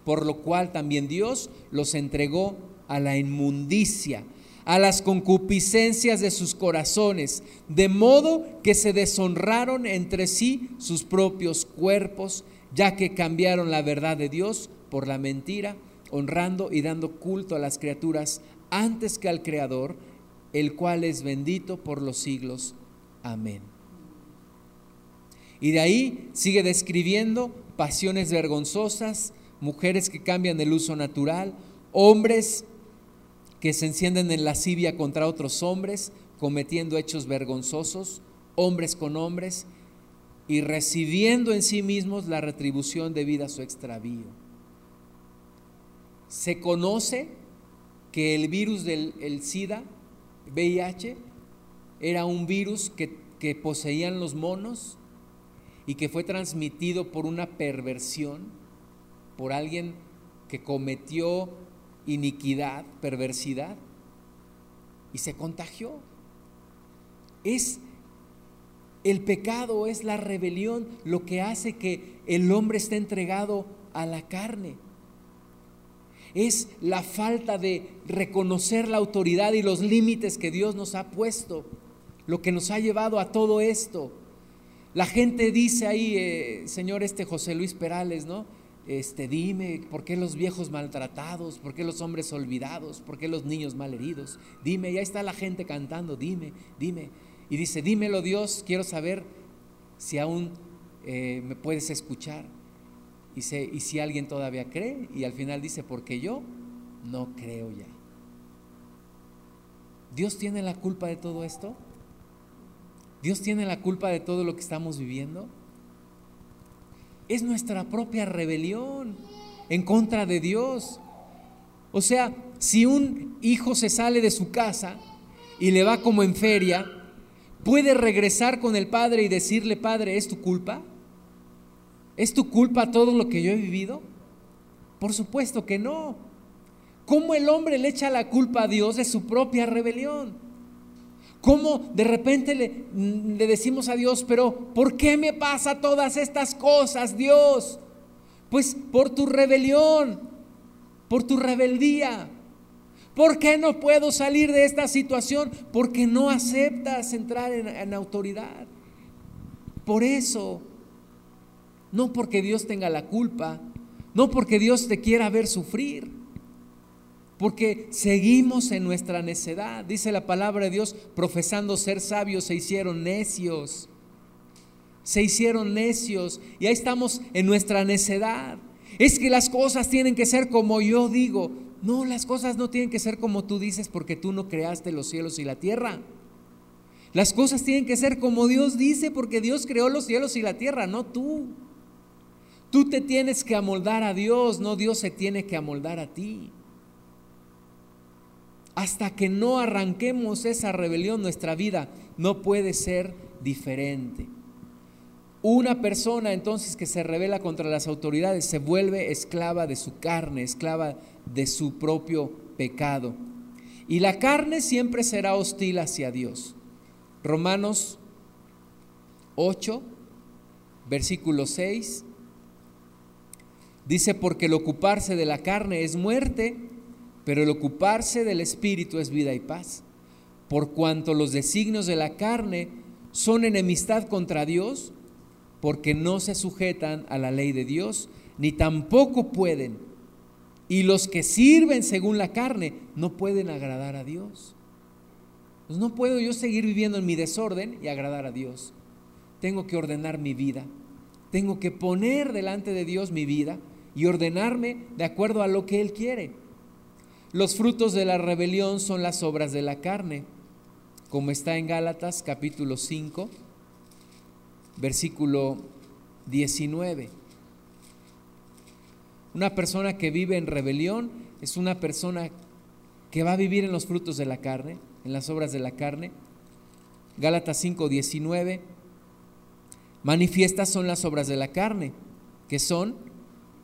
por lo cual también Dios los entregó a la inmundicia, a las concupiscencias de sus corazones, de modo que se deshonraron entre sí sus propios cuerpos ya que cambiaron la verdad de Dios por la mentira, honrando y dando culto a las criaturas antes que al Creador, el cual es bendito por los siglos. Amén. Y de ahí sigue describiendo pasiones vergonzosas, mujeres que cambian el uso natural, hombres que se encienden en lascivia contra otros hombres, cometiendo hechos vergonzosos, hombres con hombres, y recibiendo en sí mismos la retribución debida a su extravío. Se conoce que el virus del el SIDA, VIH, era un virus que, que poseían los monos y que fue transmitido por una perversión, por alguien que cometió iniquidad, perversidad, y se contagió. Es el pecado es la rebelión, lo que hace que el hombre esté entregado a la carne. Es la falta de reconocer la autoridad y los límites que Dios nos ha puesto, lo que nos ha llevado a todo esto. La gente dice ahí, eh, señor este José Luis Perales, ¿no? Este, dime, ¿por qué los viejos maltratados? ¿Por qué los hombres olvidados? ¿Por qué los niños malheridos? Dime, ya está la gente cantando, dime, dime y dice, dímelo Dios, quiero saber si aún eh, me puedes escuchar y, y si alguien todavía cree. Y al final dice, porque yo no creo ya. ¿Dios tiene la culpa de todo esto? ¿Dios tiene la culpa de todo lo que estamos viviendo? Es nuestra propia rebelión en contra de Dios. O sea, si un hijo se sale de su casa y le va como en feria, ¿Puede regresar con el Padre y decirle, Padre, ¿es tu culpa? ¿Es tu culpa todo lo que yo he vivido? Por supuesto que no. ¿Cómo el hombre le echa la culpa a Dios de su propia rebelión? ¿Cómo de repente le, decimos a Dios, pero ¿por qué me pasa todas estas cosas, Dios? Pues por tu rebelión, por tu rebeldía. ¿Por qué no puedo salir de esta situación? Porque no aceptas entrar en, autoridad. Por eso, no porque Dios tenga la culpa, no porque Dios te quiera ver sufrir, porque seguimos en nuestra necedad. Dice la palabra de Dios, profesando ser sabios, se hicieron necios. Se hicieron necios y ahí estamos en nuestra necedad. Es que las cosas tienen que ser como yo digo. No, las cosas no tienen que ser como tú dices porque tú no creaste los cielos y la tierra. Las cosas tienen que ser como Dios dice porque Dios creó los cielos y la tierra, no tú. Tú te tienes que amoldar a Dios, no Dios se tiene que amoldar a ti. Hasta que no arranquemos esa rebelión, nuestra vida no puede ser diferente. Una persona entonces que se revela contra las autoridades se vuelve esclava de su carne, esclava de su propio pecado. Y la carne siempre será hostil hacia Dios. Romanos 8, versículo 6, dice, porque el ocuparse de la carne es muerte, pero el ocuparse del Espíritu es vida y paz. por cuanto los designios de la carne son enemistad contra Dios, porque no se sujetan a la ley de Dios, ni tampoco pueden. Y los que sirven según la carne no pueden agradar a Dios. Pues no puedo yo seguir viviendo en mi desorden y agradar a Dios. Tengo que ordenar mi vida. Tengo que poner delante de Dios mi vida y ordenarme de acuerdo a lo que Él quiere. Los frutos de la rebelión son las obras de la carne, como está en Gálatas capítulo 5, versículo 19. Una persona que vive en rebelión es una persona que va a vivir en los frutos de la carne, en las obras de la carne. Gálatas 5, 19. Manifiestas son las obras de la carne, que son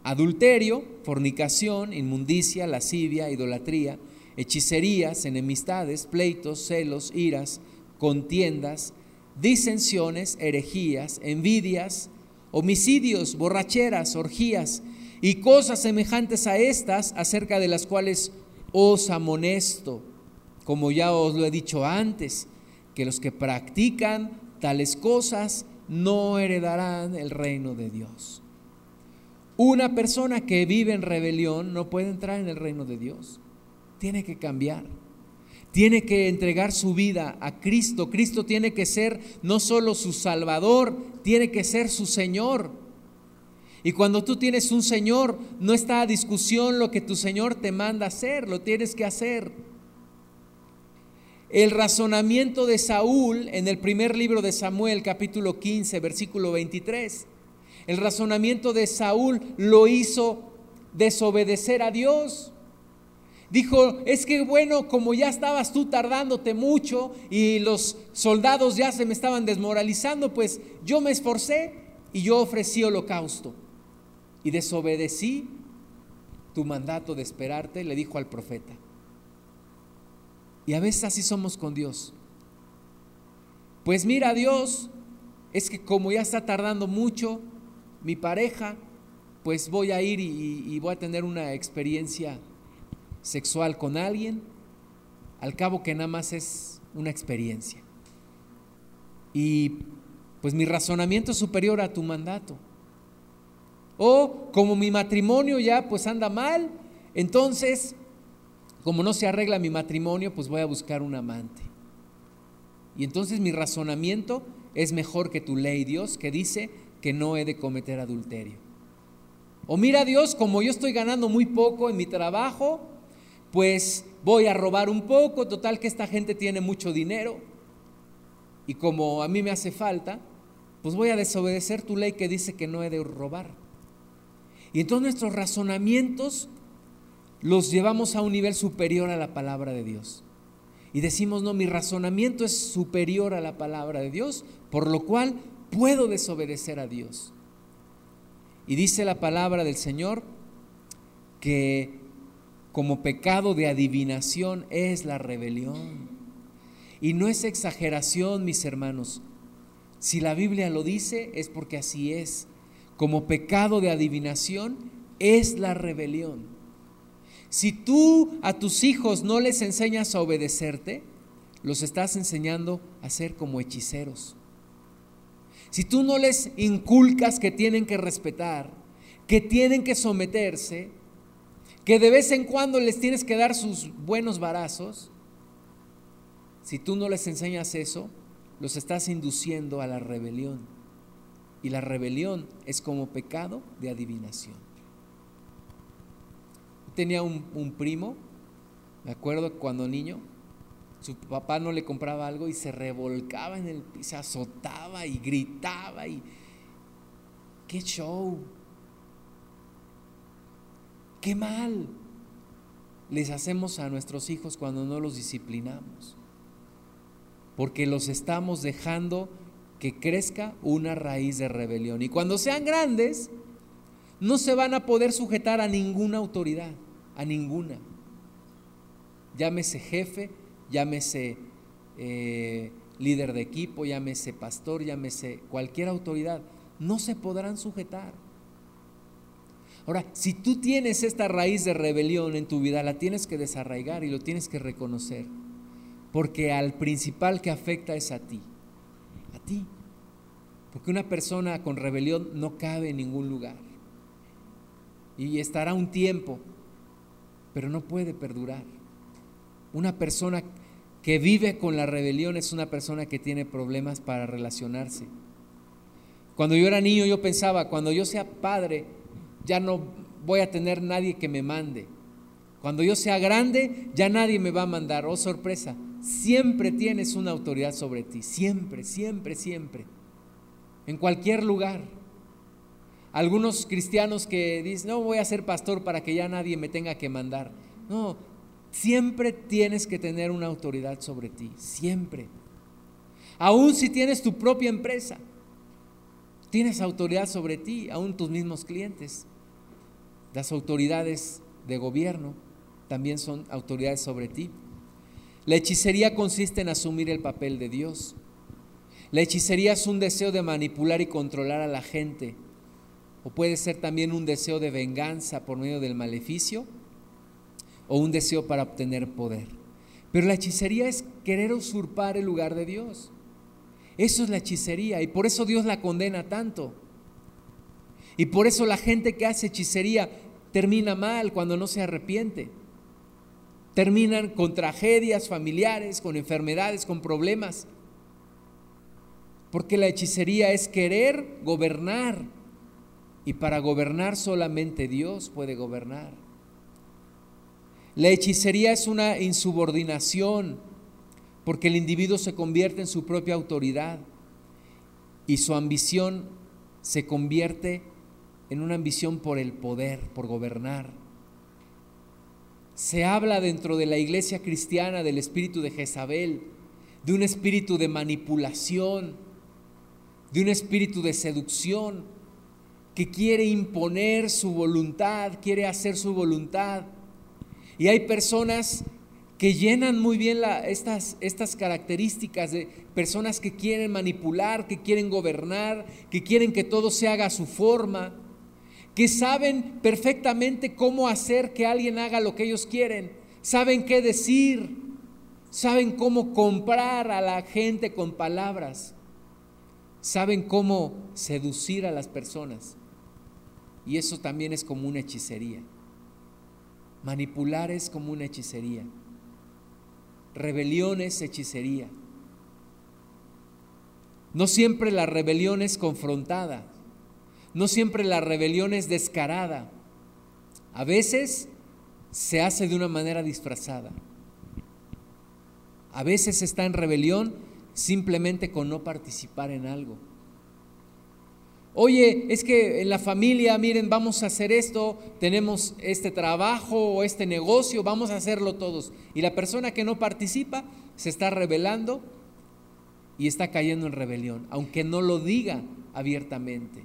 adulterio, fornicación, inmundicia, lascivia, idolatría, hechicerías, enemistades, pleitos, celos, iras, contiendas, disensiones, herejías, envidias, homicidios, borracheras, orgías y cosas semejantes a estas, acerca de las cuales os amonesto, como ya os lo he dicho antes, que los que practican tales cosas no heredarán el reino de Dios. Una persona que vive en rebelión no puede entrar en el reino de Dios. Tiene que cambiar. Tiene que entregar su vida a Cristo. Cristo tiene que ser no solo su Salvador, tiene que ser su Señor. Y cuando tú tienes un Señor, no está a discusión lo que tu Señor te manda hacer, lo tienes que hacer. El razonamiento de Saúl en el primer libro de Samuel, capítulo 15, versículo 23. El razonamiento de Saúl lo hizo desobedecer a Dios. Dijo, es que bueno, como ya estabas tú tardándote mucho y los soldados ya se me estaban desmoralizando, pues yo me esforcé y yo ofrecí holocausto. Y desobedecí tu mandato de esperarte, le dijo al profeta. Y a veces así somos con Dios. Pues mira, Dios, es que como ya está tardando mucho mi pareja, pues voy a ir y, voy a tener una experiencia sexual con alguien, al cabo que nada más es una experiencia. Y pues mi razonamiento es superior a tu mandato. O como mi matrimonio ya pues anda mal, entonces como no se arregla mi matrimonio, pues voy a buscar un amante. Y entonces mi razonamiento es mejor que tu ley, Dios, que dice que no he de cometer adulterio. O mira Dios, como yo estoy ganando muy poco en mi trabajo, pues voy a robar un poco, total que esta gente tiene mucho dinero. Y como a mí me hace falta, pues voy a desobedecer tu ley que dice que no he de robar. Y entonces nuestros razonamientos los llevamos a un nivel superior a la palabra de Dios. Y decimos, no, mi razonamiento es superior a la palabra de Dios, por lo cual puedo desobedecer a Dios. Y dice la palabra del Señor que como pecado de adivinación es la rebelión. Y no es exageración, mis hermanos. Si la Biblia lo dice, es porque así es. Como pecado de adivinación es la rebelión. Si tú a tus hijos no les enseñas a obedecerte, los estás enseñando a ser como hechiceros. Si tú no les inculcas que tienen que respetar, que tienen que someterse, que de vez en cuando les tienes que dar sus buenos varazos, si tú no les enseñas eso, los estás induciendo a la rebelión. Y la rebelión es como pecado de adivinación tenía un, primo, me acuerdo cuando niño, su papá no le compraba algo y se revolcaba en el piso, se azotaba y gritaba y qué show. Qué mal les hacemos a nuestros hijos cuando no los disciplinamos. Porque los estamos dejando que crezca una raíz de rebelión. Y cuando sean grandes, no se van a poder sujetar a ninguna autoridad, a ninguna. Llámese jefe, llámese eh, líder de equipo, llámese pastor, llámese cualquier autoridad, no se podrán sujetar. Ahora, si tú tienes esta raíz de rebelión en tu vida, la tienes que desarraigar y lo tienes que reconocer. porque al principal que afecta es a ti, Porque una persona con rebelión no cabe en ningún lugar. Y estará un tiempo, pero no puede perdurar. Una persona que vive con la rebelión es una persona que tiene problemas para relacionarse. Cuando yo era niño yo pensaba, cuando yo sea padre, ya no voy a tener nadie que me mande. Cuando yo sea grande, ya nadie me va a mandar. Oh, sorpresa, siempre tienes una autoridad sobre ti, siempre, siempre, siempre en cualquier lugar. Algunos cristianos que dicen, no voy a ser pastor para que ya nadie me tenga que mandar. No, siempre tienes que tener una autoridad sobre ti, siempre. Aún si tienes tu propia empresa, tienes autoridad sobre ti, aún tus mismos clientes. Las autoridades de gobierno también son autoridades sobre ti. La hechicería consiste en asumir el papel de Dios. La hechicería es un deseo de manipular y controlar a la gente, o puede ser también un deseo de venganza por medio del maleficio, o un deseo para obtener poder. Pero la hechicería es querer usurpar el lugar de Dios. Eso es la hechicería y por eso Dios la condena tanto. Y por eso la gente que hace hechicería termina mal cuando no se arrepiente. Terminan con tragedias familiares, con enfermedades, con problemas porque la hechicería es querer gobernar y para gobernar solamente Dios puede gobernar. La hechicería es una insubordinación porque el individuo se convierte en su propia autoridad y su ambición se convierte en una ambición por el poder, por gobernar. Se habla dentro de la iglesia cristiana del espíritu de Jezabel, de un espíritu de manipulación, de un espíritu de seducción que quiere imponer su voluntad, quiere hacer su voluntad. Y hay personas que llenan muy bien estas, estas características de personas que quieren manipular, que quieren gobernar, que quieren que todo se haga a su forma, que saben perfectamente cómo hacer que alguien haga lo que ellos quieren, saben qué decir, saben cómo comprar a la gente con palabras saben cómo seducir a las personas. Y eso también es como una hechicería. Manipular es como una hechicería. Rebelión es hechicería. No siempre la rebelión es confrontada. No siempre la rebelión es descarada. A veces se hace de una manera disfrazada. A veces está en rebelión simplemente con no participar en algo. Oye, es que en la familia, miren, vamos a hacer esto, tenemos este trabajo o este negocio, vamos a hacerlo todos. Y la persona que no participa se está rebelando y está cayendo en rebelión, aunque no lo diga abiertamente,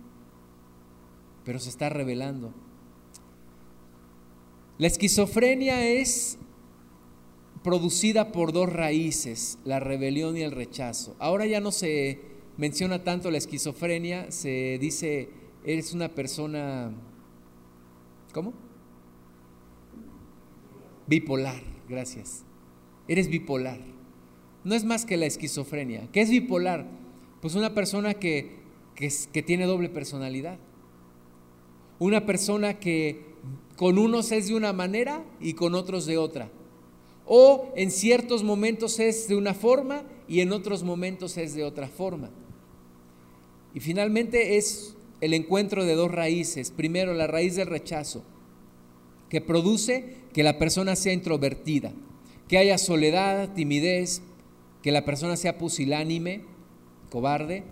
pero se está rebelando. La esquizofrenia es producida por dos raíces, la rebelión y el rechazo. Ahora ya no se menciona tanto la esquizofrenia, se dice, eres una persona, ¿cómo? Bipolar, gracias. Eres bipolar. No es más que la esquizofrenia. ¿Qué es bipolar? Pues una persona que, que, que tiene doble personalidad. Una persona que con unos es de una manera y con otros de otra o en ciertos momentos es de una forma y en otros momentos es de otra forma. Y finalmente es el encuentro de dos raíces. Primero, la raíz del rechazo, que produce que la persona sea introvertida, que haya soledad, timidez, que la persona sea pusilánime, cobarde,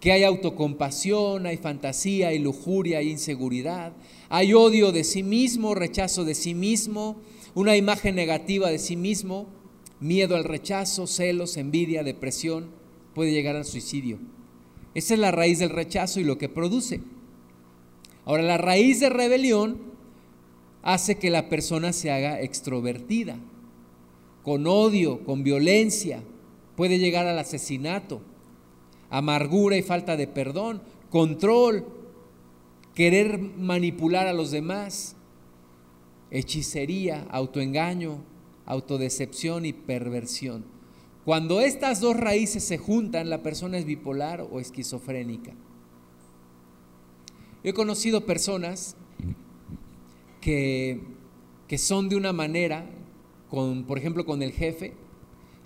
que haya autocompasión, hay fantasía, hay lujuria, hay inseguridad, hay odio de sí mismo, rechazo de sí mismo, una imagen negativa de sí mismo, miedo al rechazo, celos, envidia, depresión, puede llegar al suicidio. Esa es la raíz del rechazo y lo que produce. Ahora, la raíz de rebelión hace que la persona se haga extrovertida, con odio, con violencia, puede llegar al asesinato, amargura y falta de perdón, control, querer manipular a los demás, hechicería, autoengaño, autodecepción y perversión. Cuando estas dos raíces se juntan, la persona es bipolar o esquizofrénica. He conocido personas que, que son de una manera, por ejemplo, con el jefe,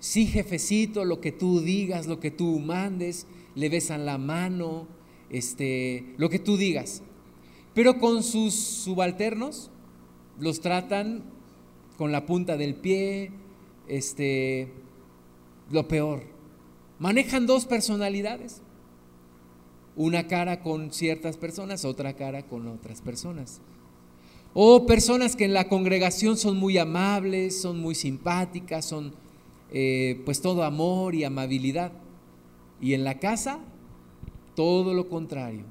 sí jefecito, lo que tú digas, lo que tú mandes, le besan la mano, este, lo que tú digas. Pero con sus subalternos los tratan con la punta del pie, este, lo peor. Manejan dos personalidades. Una cara con ciertas personas, otra cara con otras personas. O personas que en la congregación son muy amables, son muy simpáticas, son eh, pues todo amor y amabilidad. Y en la casa, todo lo contrario.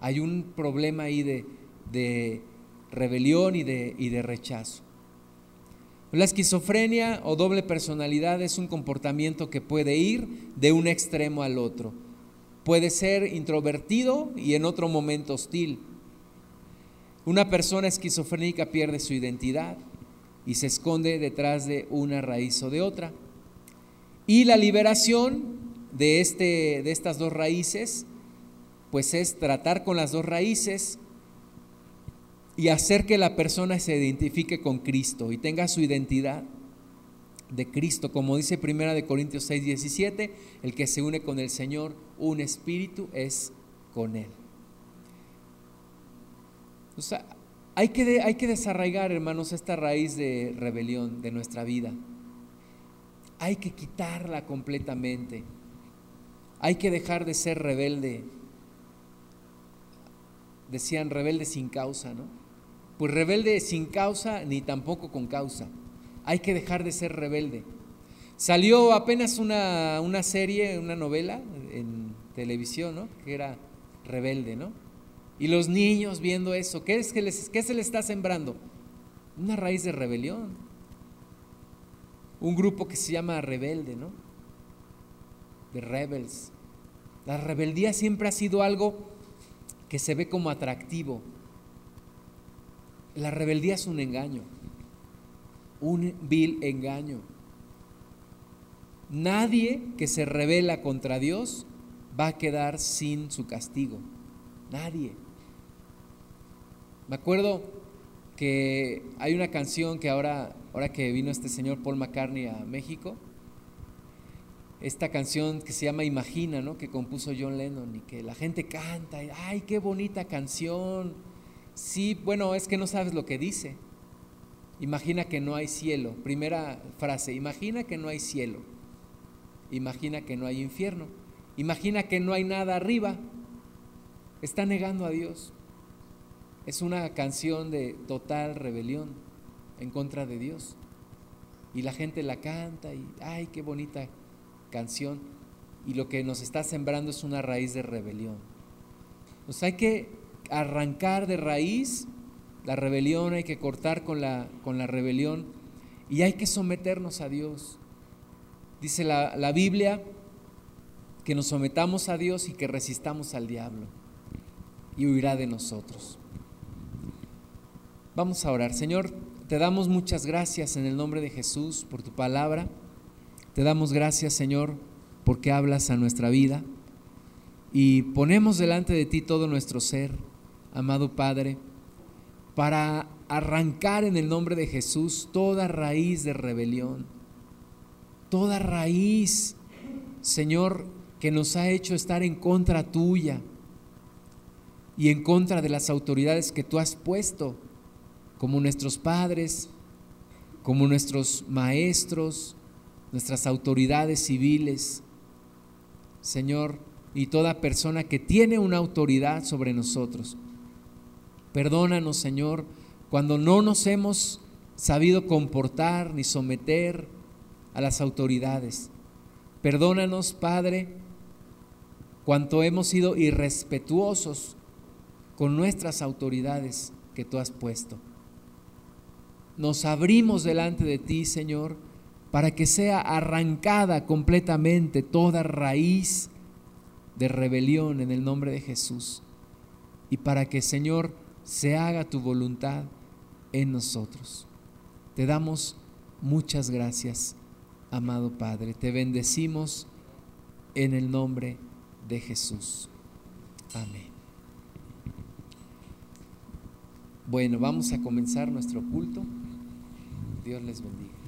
Hay un problema ahí de, de rebelión y de, y de rechazo. La esquizofrenia o doble personalidad es un comportamiento que puede ir de un extremo al otro. Puede ser introvertido y en otro momento hostil. Una persona esquizofrénica pierde su identidad y se esconde detrás de una raíz o de otra. Y la liberación de, este, de estas dos raíces, pues es tratar con las dos raíces y hacer que la persona se identifique con Cristo y tenga su identidad de Cristo, como dice Primera de Corintios 6, 17, el que se une con el Señor, un espíritu es con él. O sea, hay que, hay que desarraigar, hermanos, esta raíz de rebelión de nuestra vida. Hay que quitarla completamente. Hay que dejar de ser rebelde. Decían rebelde sin causa, ¿no? Pues rebelde sin causa ni tampoco con causa. Hay que dejar de ser rebelde. Salió apenas una, una serie, una novela en televisión, ¿no? Que era rebelde, ¿no? Y los niños viendo eso, ¿qué, es que les, ¿qué se les está sembrando? Una raíz de rebelión. Un grupo que se llama rebelde, ¿no? De rebels. La rebeldía siempre ha sido algo que se ve como atractivo, la rebeldía es un engaño, un vil engaño. Nadie que se rebela contra Dios va a quedar sin su castigo. Nadie. Me acuerdo que hay una canción que ahora, ahora que vino este señor Paul McCartney a México, esta canción que se llama Imagina, ¿no? que compuso John Lennon y que la gente canta, y, ay, qué bonita canción, Sí, bueno, es que no sabes lo que dice. Imagina que no hay cielo. Primera frase, imagina que no hay cielo. Imagina que no hay infierno. Imagina que no hay nada arriba. Está negando a Dios. Es una canción de total rebelión en contra de Dios. Y la gente la canta y, ay, qué bonita canción. Y lo que nos está sembrando es una raíz de rebelión. Pues hay que arrancar de raíz la rebelión, hay que cortar con la, con la rebelión y hay que someternos a Dios. Dice la, la Biblia que nos sometamos a Dios y que resistamos al diablo y huirá de nosotros. Vamos a orar. Señor, te damos muchas gracias en el nombre de Jesús por tu palabra. Te damos gracias, Señor, porque hablas a nuestra vida y ponemos delante de ti todo nuestro ser amado Padre, para arrancar en el nombre de Jesús toda raíz de rebelión, toda raíz, Señor, que nos ha hecho estar en contra tuya y en contra de las autoridades que tú has puesto, como nuestros padres, como nuestros maestros, nuestras autoridades civiles. Señor, y toda persona que tiene una autoridad sobre nosotros. Perdónanos, Señor, cuando no nos hemos sabido comportar ni someter a las autoridades. Perdónanos, Padre, cuanto hemos sido irrespetuosos con nuestras autoridades que tú has puesto. Nos abrimos delante de ti, Señor, para que sea arrancada completamente toda raíz de rebelión en el nombre de Jesús. Y para que, Señor, se haga tu voluntad en nosotros. Te damos Muchas gracias, amado Padre. Te bendecimos en el nombre de Jesús. Amén. Bueno, vamos a comenzar nuestro culto. Dios les bendiga.